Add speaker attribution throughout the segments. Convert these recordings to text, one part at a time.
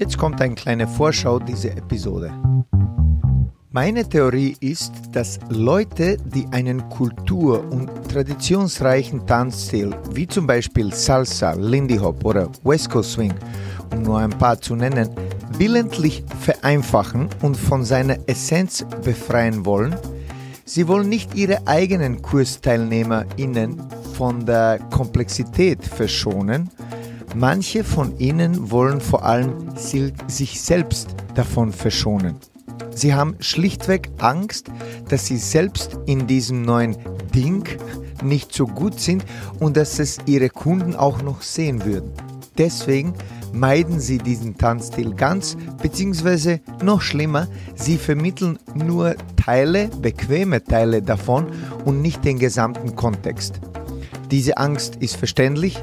Speaker 1: Jetzt kommt eine kleine Vorschau dieser Episode. Meine Theorie ist, dass Leute, die einen kultur- und traditionsreichen Tanzstil, wie zum Beispiel Salsa, Lindy Hop oder West Coast Swing, um nur ein paar zu nennen, willentlich vereinfachen und von seiner Essenz befreien wollen, sie wollen nicht ihre eigenen KursteilnehmerInnen von der Komplexität verschonen, manche von ihnen wollen vor allem sich selbst davon verschonen. Sie haben schlichtweg Angst, dass sie selbst in diesem neuen Ding nicht so gut sind und dass es ihre Kunden auch noch sehen würden. Deswegen meiden sie diesen Tanzstil ganz, beziehungsweise noch schlimmer, sie vermitteln nur Teile, bequeme Teile davon und nicht den gesamten Kontext. Diese Angst ist verständlich,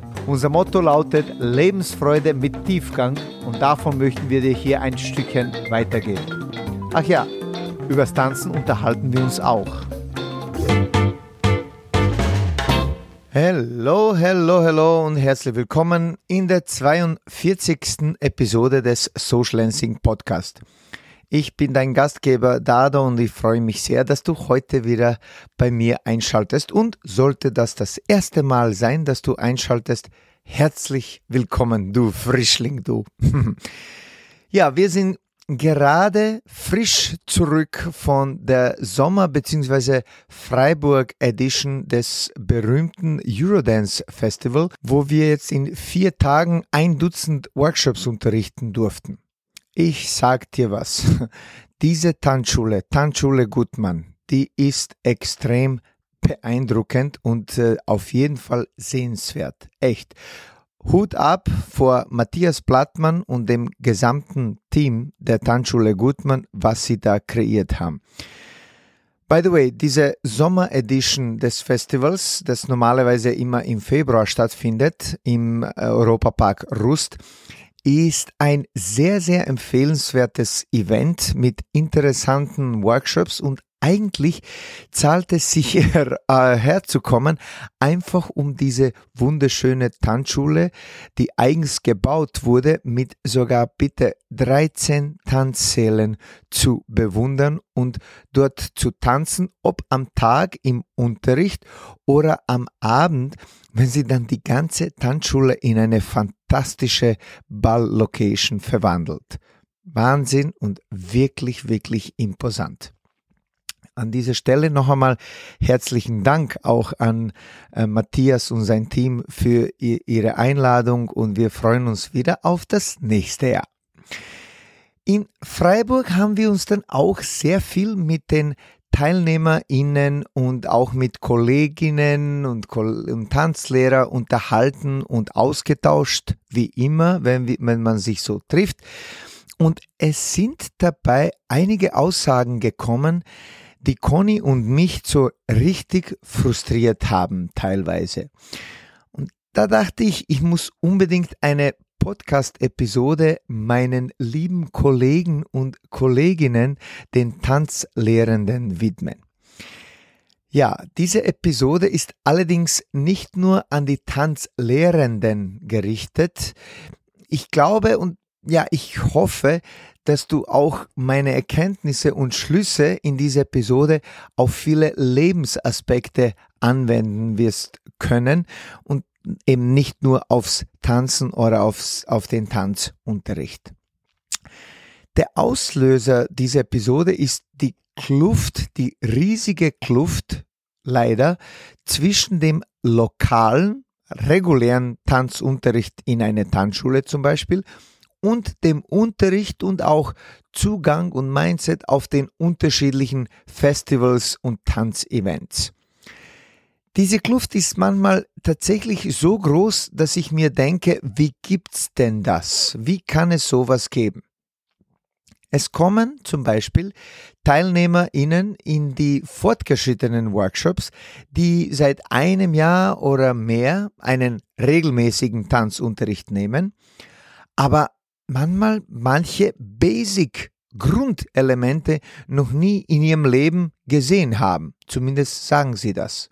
Speaker 1: Unser Motto lautet Lebensfreude mit Tiefgang und davon möchten wir dir hier ein Stückchen weitergeben. Ach ja, übers Tanzen unterhalten wir uns auch. Hallo, hallo, hallo und herzlich willkommen in der 42. Episode des Social Lancing Podcast. Ich bin dein Gastgeber Dado und ich freue mich sehr, dass du heute wieder bei mir einschaltest. Und sollte das das erste Mal sein, dass du einschaltest, herzlich willkommen, du Frischling, du. ja, wir sind gerade frisch zurück von der Sommer- bzw. Freiburg Edition des berühmten Eurodance Festival, wo wir jetzt in vier Tagen ein Dutzend Workshops unterrichten durften. Ich sag dir was. Diese Tanzschule, Tanzschule Gutmann, die ist extrem beeindruckend und äh, auf jeden Fall sehenswert. Echt. Hut ab vor Matthias Plattmann und dem gesamten Team der Tanzschule Gutmann, was sie da kreiert haben. By the way, diese Sommer Edition des Festivals, das normalerweise immer im Februar stattfindet, im äh, Europapark Rust, ist ein sehr, sehr empfehlenswertes Event mit interessanten Workshops und eigentlich zahlt es sich her, äh, herzukommen, einfach um diese wunderschöne Tanzschule, die eigens gebaut wurde, mit sogar bitte 13 Tanzsälen zu bewundern und dort zu tanzen, ob am Tag im Unterricht oder am Abend, wenn sie dann die ganze Tanzschule in eine fantastische Balllocation verwandelt. Wahnsinn und wirklich, wirklich imposant. An dieser Stelle noch einmal herzlichen Dank auch an äh, Matthias und sein Team für ihre Einladung und wir freuen uns wieder auf das nächste Jahr. In Freiburg haben wir uns dann auch sehr viel mit den TeilnehmerInnen und auch mit Kolleginnen und, Tanzlehrer unterhalten und ausgetauscht, wie immer, wenn, wenn man sich so trifft. Und es sind dabei einige Aussagen gekommen, die Conny und mich so richtig frustriert haben teilweise. Und da dachte ich, ich muss unbedingt eine Podcast-Episode meinen lieben Kollegen und Kolleginnen, den Tanzlehrenden, widmen. Ja, diese Episode ist allerdings nicht nur an die Tanzlehrenden gerichtet. Ich glaube und ja, ich hoffe, dass du auch meine Erkenntnisse und Schlüsse in dieser Episode auf viele Lebensaspekte anwenden wirst können und eben nicht nur aufs Tanzen oder aufs, auf den Tanzunterricht. Der Auslöser dieser Episode ist die Kluft, die riesige Kluft leider zwischen dem lokalen, regulären Tanzunterricht in einer Tanzschule zum Beispiel und dem Unterricht und auch Zugang und Mindset auf den unterschiedlichen Festivals und Tanzevents. Diese Kluft ist manchmal tatsächlich so groß, dass ich mir denke, wie gibt's denn das? Wie kann es sowas geben? Es kommen zum Beispiel TeilnehmerInnen in die fortgeschrittenen Workshops, die seit einem Jahr oder mehr einen regelmäßigen Tanzunterricht nehmen, aber manchmal manche Basic Grundelemente noch nie in ihrem Leben gesehen haben. Zumindest sagen sie das.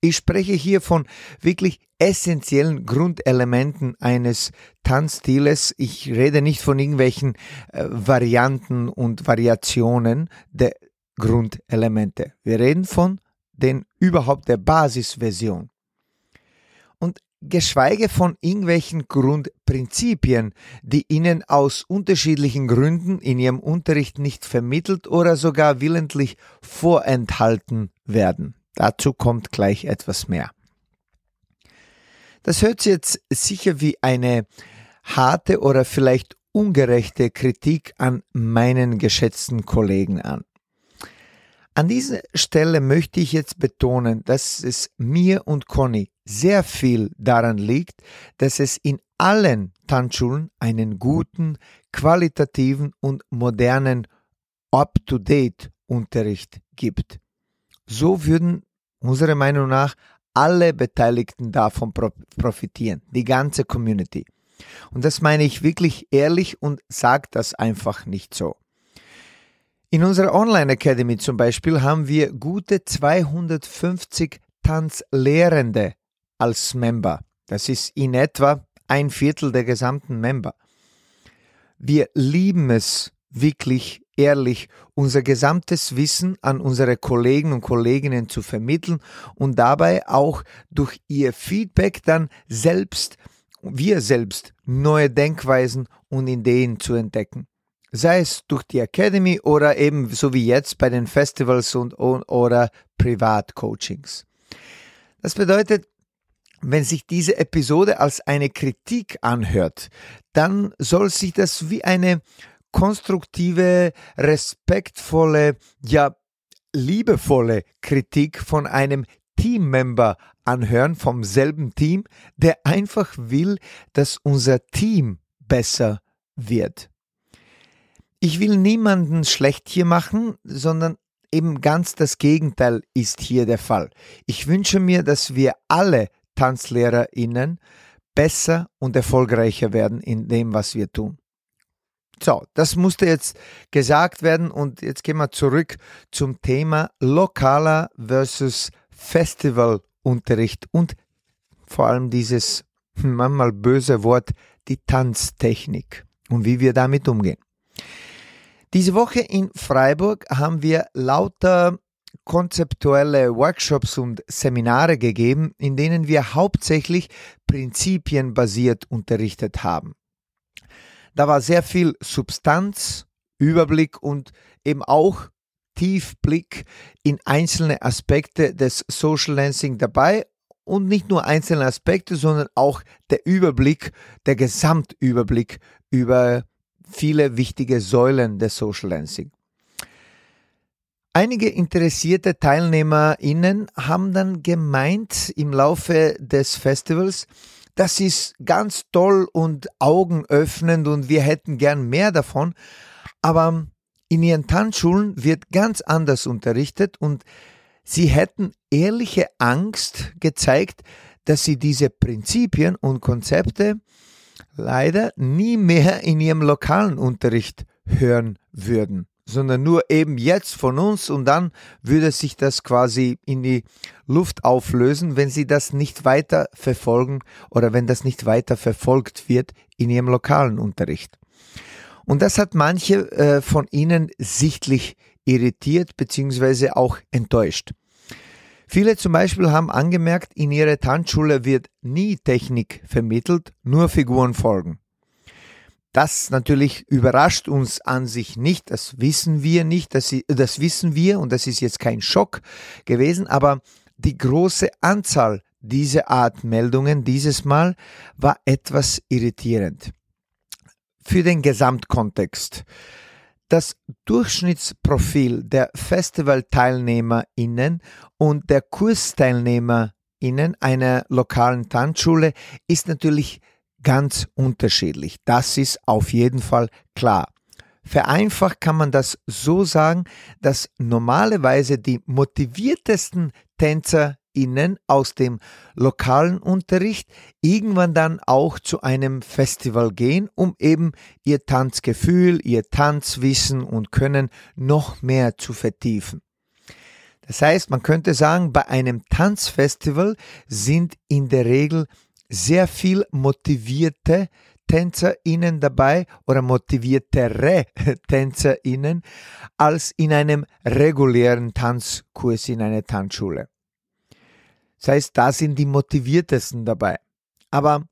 Speaker 1: Ich spreche hier von wirklich essentiellen Grundelementen eines Tanzstiles. Ich rede nicht von irgendwelchen äh, Varianten und Variationen der Grundelemente. Wir reden von den überhaupt der Basisversion. Und geschweige von irgendwelchen Grundprinzipien, die Ihnen aus unterschiedlichen Gründen in Ihrem Unterricht nicht vermittelt oder sogar willentlich vorenthalten werden. Dazu kommt gleich etwas mehr. Das hört sich jetzt sicher wie eine harte oder vielleicht ungerechte Kritik an meinen geschätzten Kollegen an. An dieser Stelle möchte ich jetzt betonen, dass es mir und Conny sehr viel daran liegt, dass es in allen Tanzschulen einen guten, qualitativen und modernen Up-to-Date Unterricht gibt. So würden unserer Meinung nach alle Beteiligten davon profitieren, die ganze Community. Und das meine ich wirklich ehrlich und sage das einfach nicht so. In unserer Online Academy zum Beispiel haben wir gute 250 Tanzlehrende als Member. Das ist in etwa ein Viertel der gesamten Member. Wir lieben es wirklich ehrlich unser gesamtes Wissen an unsere Kollegen und Kolleginnen zu vermitteln und dabei auch durch ihr Feedback dann selbst, wir selbst, neue Denkweisen und Ideen zu entdecken. Sei es durch die Academy oder eben so wie jetzt bei den Festivals und oder Privatcoachings. Das bedeutet, wenn sich diese Episode als eine Kritik anhört, dann soll sich das wie eine konstruktive, respektvolle, ja liebevolle Kritik von einem Teammember anhören, vom selben Team, der einfach will, dass unser Team besser wird. Ich will niemanden schlecht hier machen, sondern eben ganz das Gegenteil ist hier der Fall. Ich wünsche mir, dass wir alle TanzlehrerInnen besser und erfolgreicher werden in dem, was wir tun. So, das musste jetzt gesagt werden und jetzt gehen wir zurück zum Thema lokaler versus Festivalunterricht und vor allem dieses manchmal böse Wort, die Tanztechnik und wie wir damit umgehen. Diese Woche in Freiburg haben wir lauter konzeptuelle Workshops und Seminare gegeben, in denen wir hauptsächlich prinzipienbasiert unterrichtet haben. Da war sehr viel Substanz, Überblick und eben auch Tiefblick in einzelne Aspekte des Social Lancing dabei und nicht nur einzelne Aspekte, sondern auch der Überblick, der Gesamtüberblick über viele wichtige Säulen des Social Lancing. Einige interessierte TeilnehmerInnen haben dann gemeint im Laufe des Festivals, das ist ganz toll und augenöffnend und wir hätten gern mehr davon. Aber in ihren Tanzschulen wird ganz anders unterrichtet und sie hätten ehrliche Angst gezeigt, dass sie diese Prinzipien und Konzepte leider nie mehr in ihrem lokalen Unterricht hören würden sondern nur eben jetzt von uns und dann würde sich das quasi in die Luft auflösen, wenn sie das nicht weiter verfolgen oder wenn das nicht weiter verfolgt wird in ihrem lokalen Unterricht. Und das hat manche äh, von ihnen sichtlich irritiert bzw. auch enttäuscht. Viele zum Beispiel haben angemerkt, in ihrer Tanzschule wird nie Technik vermittelt, nur Figuren folgen. Das natürlich überrascht uns an sich nicht, das wissen wir nicht, das, das wissen wir und das ist jetzt kein Schock gewesen, aber die große Anzahl dieser Art Meldungen dieses Mal war etwas irritierend. Für den Gesamtkontext. Das Durchschnittsprofil der Festivalteilnehmerinnen und der Kursteilnehmerinnen einer lokalen Tanzschule ist natürlich ganz unterschiedlich. Das ist auf jeden Fall klar. Vereinfacht kann man das so sagen, dass normalerweise die motiviertesten TänzerInnen aus dem lokalen Unterricht irgendwann dann auch zu einem Festival gehen, um eben ihr Tanzgefühl, ihr Tanzwissen und Können noch mehr zu vertiefen. Das heißt, man könnte sagen, bei einem Tanzfestival sind in der Regel sehr viel motivierte TänzerInnen dabei oder motiviertere TänzerInnen als in einem regulären Tanzkurs in einer Tanzschule. Das heißt, da sind die motiviertesten dabei. Aber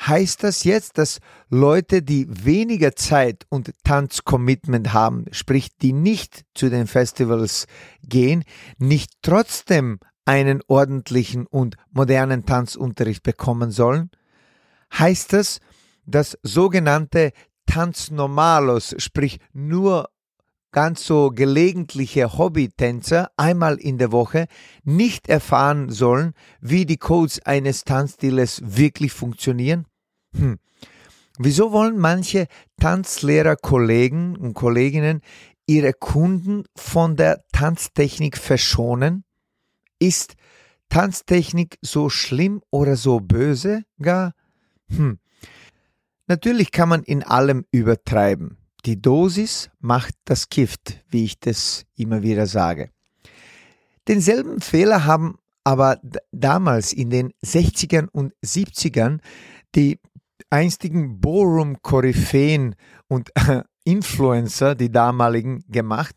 Speaker 1: heißt das jetzt, dass Leute, die weniger Zeit und Tanzcommitment haben, sprich die nicht zu den Festivals gehen, nicht trotzdem einen ordentlichen und modernen Tanzunterricht bekommen sollen? Heißt das, dass sogenannte Tanznormalos, sprich nur ganz so gelegentliche Hobbytänzer einmal in der Woche nicht erfahren sollen, wie die Codes eines Tanzstiles wirklich funktionieren? Hm. Wieso wollen manche Tanzlehrerkollegen und Kolleginnen ihre Kunden von der Tanztechnik verschonen? Ist Tanztechnik so schlimm oder so böse gar? Hm. Natürlich kann man in allem übertreiben. Die Dosis macht das Gift, wie ich das immer wieder sage. Denselben Fehler haben aber damals in den 60ern und 70ern die einstigen Ballroom-Koryphäen und Influencer, die damaligen, gemacht,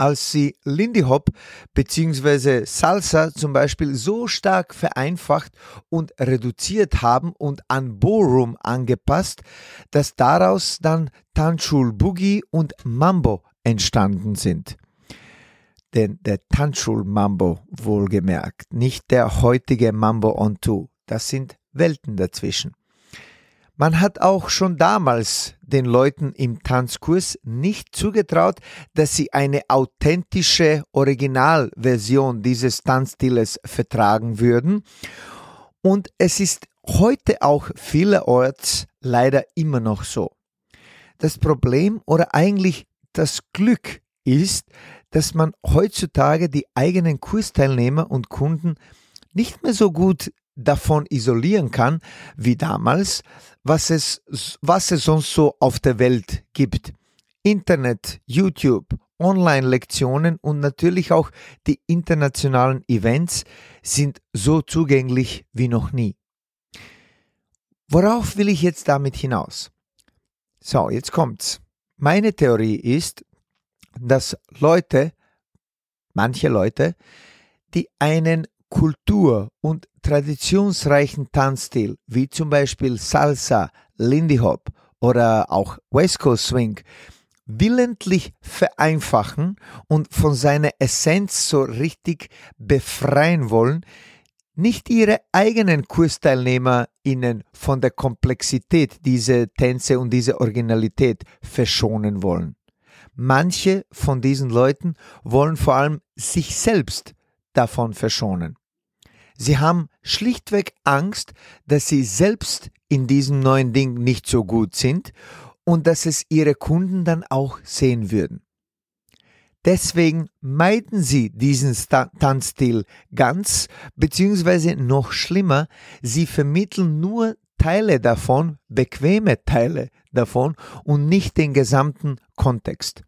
Speaker 1: als sie Lindy Hop bzw. Salsa zum Beispiel so stark vereinfacht und reduziert haben und an Ballroom angepasst, dass daraus dann Tanchul Boogie und Mambo entstanden sind. Denn der Tanchul Mambo wohlgemerkt, nicht der heutige Mambo on Two, das sind Welten dazwischen. Man hat auch schon damals den Leuten im Tanzkurs nicht zugetraut, dass sie eine authentische Originalversion dieses Tanzstiles vertragen würden. Und es ist heute auch vielerorts leider immer noch so. Das Problem oder eigentlich das Glück ist, dass man heutzutage die eigenen Kursteilnehmer und Kunden nicht mehr so gut davon isolieren kann wie damals, was es, was es sonst so auf der Welt gibt. Internet, YouTube, Online-Lektionen und natürlich auch die internationalen Events sind so zugänglich wie noch nie. Worauf will ich jetzt damit hinaus? So, jetzt kommt's. Meine Theorie ist, dass Leute, manche Leute, die einen Kultur- und traditionsreichen Tanzstil, wie zum Beispiel Salsa, Lindy Hop oder auch West Coast Swing, willentlich vereinfachen und von seiner Essenz so richtig befreien wollen, nicht ihre eigenen KursteilnehmerInnen von der Komplexität dieser Tänze und dieser Originalität verschonen wollen. Manche von diesen Leuten wollen vor allem sich selbst davon verschonen. Sie haben schlichtweg Angst, dass sie selbst in diesem neuen Ding nicht so gut sind und dass es ihre Kunden dann auch sehen würden. Deswegen meiden sie diesen Tanzstil ganz, beziehungsweise noch schlimmer, sie vermitteln nur Teile davon, bequeme Teile davon und nicht den gesamten Kontext.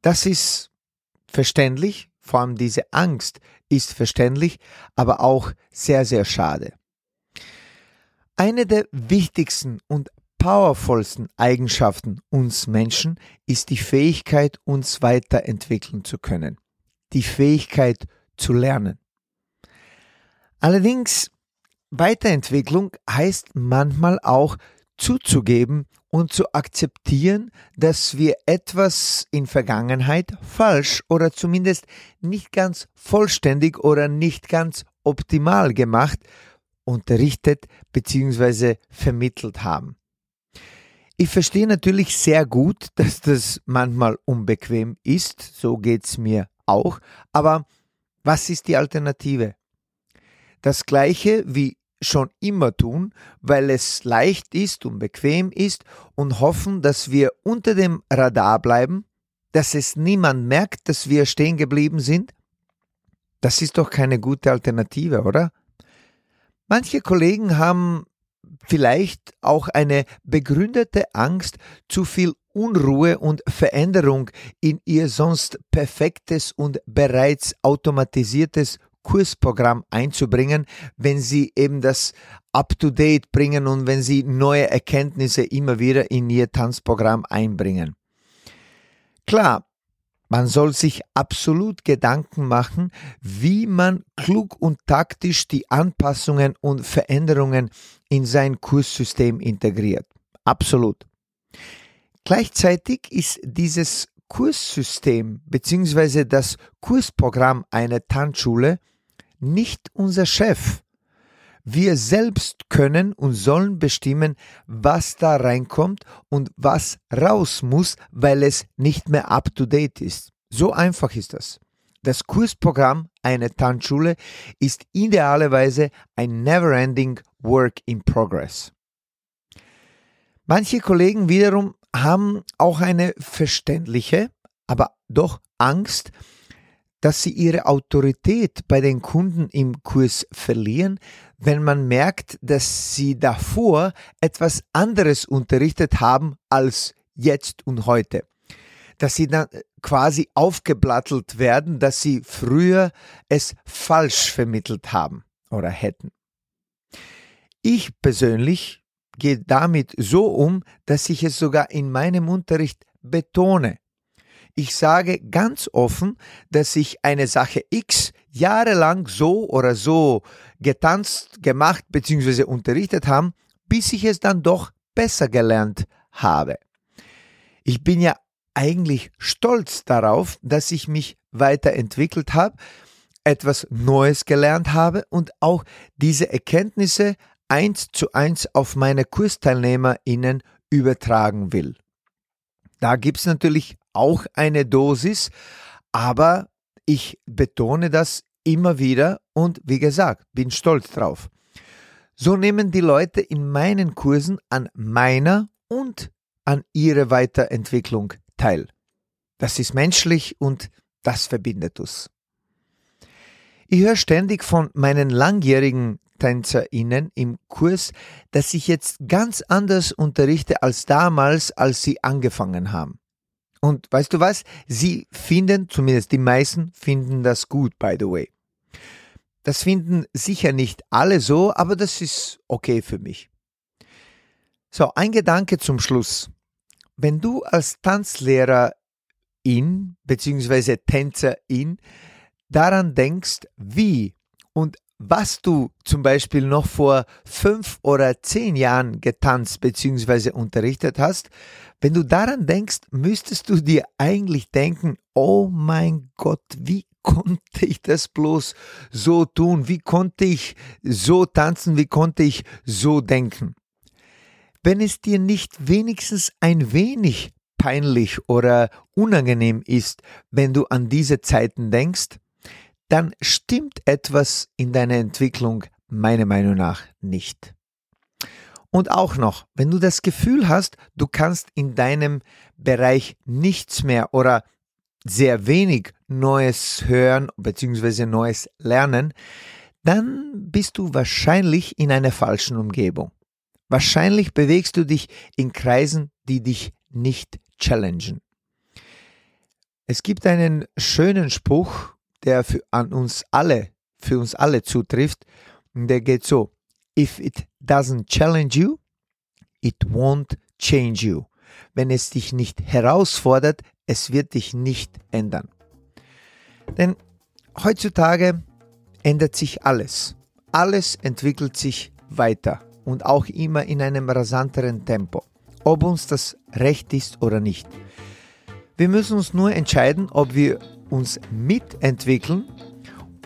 Speaker 1: Das ist verständlich, vor allem diese Angst ist verständlich, aber auch sehr, sehr schade. Eine der wichtigsten und powervollsten Eigenschaften uns Menschen ist die Fähigkeit, uns weiterentwickeln zu können. Die Fähigkeit zu lernen. Allerdings, Weiterentwicklung heißt manchmal auch zuzugeben und zu akzeptieren, dass wir etwas in Vergangenheit falsch oder zumindest nicht ganz vollständig oder nicht ganz optimal gemacht, unterrichtet bzw. vermittelt haben. Ich verstehe natürlich sehr gut, dass das manchmal unbequem ist, so geht's mir auch, aber was ist die Alternative? Das gleiche wie schon immer tun, weil es leicht ist und bequem ist und hoffen, dass wir unter dem Radar bleiben, dass es niemand merkt, dass wir stehen geblieben sind? Das ist doch keine gute Alternative, oder? Manche Kollegen haben vielleicht auch eine begründete Angst, zu viel Unruhe und Veränderung in ihr sonst perfektes und bereits automatisiertes Kursprogramm einzubringen, wenn sie eben das up-to-date bringen und wenn sie neue Erkenntnisse immer wieder in ihr Tanzprogramm einbringen. Klar, man soll sich absolut Gedanken machen, wie man klug und taktisch die Anpassungen und Veränderungen in sein Kurssystem integriert. Absolut. Gleichzeitig ist dieses Kurssystem bzw. das Kursprogramm einer Tanzschule nicht unser Chef. Wir selbst können und sollen bestimmen, was da reinkommt und was raus muss, weil es nicht mehr up-to-date ist. So einfach ist das. Das Kursprogramm einer Tanzschule ist idealerweise ein never-ending Work in Progress. Manche Kollegen wiederum haben auch eine verständliche, aber doch Angst, dass sie ihre Autorität bei den Kunden im Kurs verlieren, wenn man merkt, dass sie davor etwas anderes unterrichtet haben als jetzt und heute. Dass sie dann quasi aufgeblattelt werden, dass sie früher es falsch vermittelt haben oder hätten. Ich persönlich gehe damit so um, dass ich es sogar in meinem Unterricht betone. Ich sage ganz offen, dass ich eine Sache X jahrelang so oder so getanzt, gemacht bzw. unterrichtet habe, bis ich es dann doch besser gelernt habe. Ich bin ja eigentlich stolz darauf, dass ich mich weiterentwickelt habe, etwas Neues gelernt habe und auch diese Erkenntnisse eins zu eins auf meine KursteilnehmerInnen übertragen will. Da gibt es natürlich auch eine Dosis, aber ich betone das immer wieder und wie gesagt, bin stolz drauf. So nehmen die Leute in meinen Kursen an meiner und an ihrer Weiterentwicklung teil. Das ist menschlich und das verbindet uns. Ich höre ständig von meinen langjährigen TänzerInnen im Kurs, dass ich jetzt ganz anders unterrichte als damals, als sie angefangen haben. Und weißt du was? Sie finden, zumindest die meisten, finden das gut, by the way. Das finden sicher nicht alle so, aber das ist okay für mich. So, ein Gedanke zum Schluss. Wenn du als Tanzlehrer in bzw. Tänzerin daran denkst, wie und was du zum Beispiel noch vor fünf oder zehn Jahren getanzt bzw. unterrichtet hast, wenn du daran denkst, müsstest du dir eigentlich denken, oh mein Gott, wie konnte ich das bloß so tun? Wie konnte ich so tanzen? Wie konnte ich so denken? Wenn es dir nicht wenigstens ein wenig peinlich oder unangenehm ist, wenn du an diese Zeiten denkst, dann stimmt etwas in deiner Entwicklung meiner Meinung nach nicht. Und auch noch, wenn du das Gefühl hast, du kannst in deinem Bereich nichts mehr oder sehr wenig Neues hören bzw. Neues lernen, dann bist du wahrscheinlich in einer falschen Umgebung. Wahrscheinlich bewegst du dich in Kreisen, die dich nicht challengen. Es gibt einen schönen Spruch der für, an uns alle, für uns alle zutrifft. Und der geht so: If it doesn't challenge you, it won't change you. Wenn es dich nicht herausfordert, es wird dich nicht ändern. Denn heutzutage ändert sich alles. Alles entwickelt sich weiter und auch immer in einem rasanteren Tempo, ob uns das recht ist oder nicht. Wir müssen uns nur entscheiden, ob wir uns mitentwickeln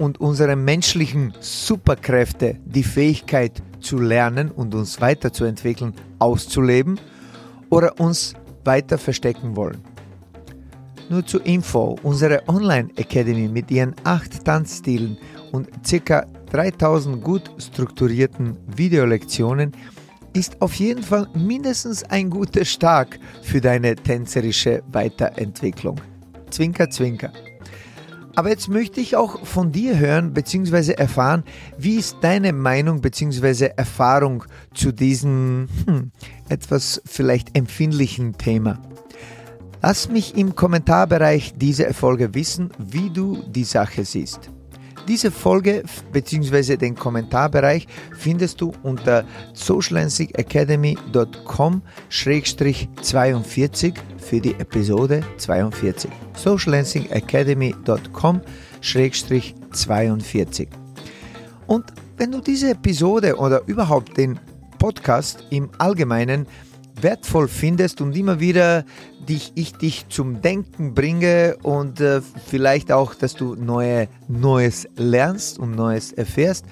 Speaker 1: und unsere menschlichen Superkräfte, die Fähigkeit zu lernen und uns weiterzuentwickeln, auszuleben oder uns weiter verstecken wollen. Nur zur Info, unsere Online Academy mit ihren acht Tanzstilen und circa 3000 gut strukturierten Videolektionen ist auf jeden Fall mindestens ein guter Start für deine tänzerische Weiterentwicklung. Zwinker, zwinker. Aber jetzt möchte ich auch von dir hören bzw. erfahren, wie ist deine Meinung bzw. Erfahrung zu diesem hm, etwas vielleicht empfindlichen Thema. Lass mich im Kommentarbereich dieser Folge wissen, wie du die Sache siehst. Diese Folge bzw. den Kommentarbereich findest du unter socialdancingacademy.com-42 für die Episode 42. socialdancingacademy.com-42. Und wenn du diese Episode oder überhaupt den Podcast im Allgemeinen wertvoll findest und immer wieder dich, ich dich zum Denken bringe und äh, vielleicht auch, dass du neue, Neues lernst und Neues erfährst,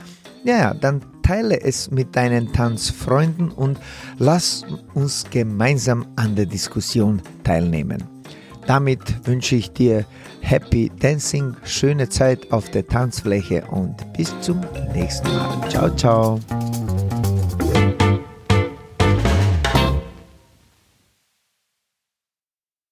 Speaker 1: ja, dann teile es mit deinen Tanzfreunden und lass uns gemeinsam an der Diskussion teilnehmen. Damit wünsche ich dir Happy Dancing, schöne Zeit auf der Tanzfläche und bis zum nächsten Mal. Ciao, ciao.